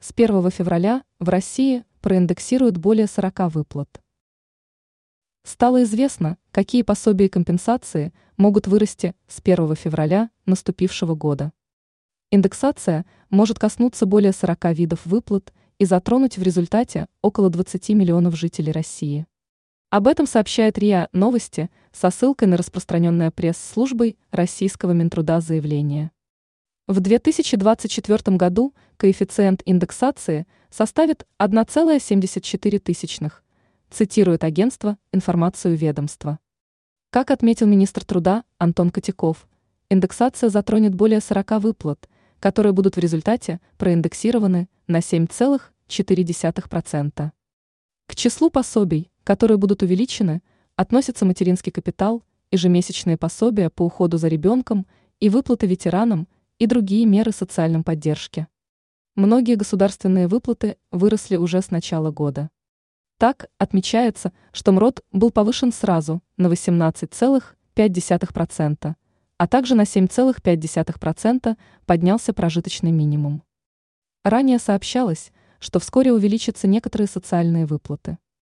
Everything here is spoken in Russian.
С 1 февраля в России проиндексируют более 40 выплат. Стало известно, какие пособия и компенсации могут вырасти с 1 февраля наступившего года. Индексация может коснуться более 40 видов выплат и затронуть в результате около 20 миллионов жителей России. Об этом сообщает РИА Новости со ссылкой на распространенное пресс-службой российского Минтруда заявление. В 2024 году коэффициент индексации составит 1,74, цитирует агентство информацию ведомства. Как отметил министр труда Антон Котяков, индексация затронет более 40 выплат, которые будут в результате проиндексированы на 7,4%. К числу пособий, которые будут увеличены, относятся материнский капитал, ежемесячные пособия по уходу за ребенком и выплаты ветеранам – и другие меры социальной поддержки. Многие государственные выплаты выросли уже с начала года. Так, отмечается, что МРОД был повышен сразу на 18,5%, а также на 7,5% поднялся прожиточный минимум. Ранее сообщалось, что вскоре увеличатся некоторые социальные выплаты.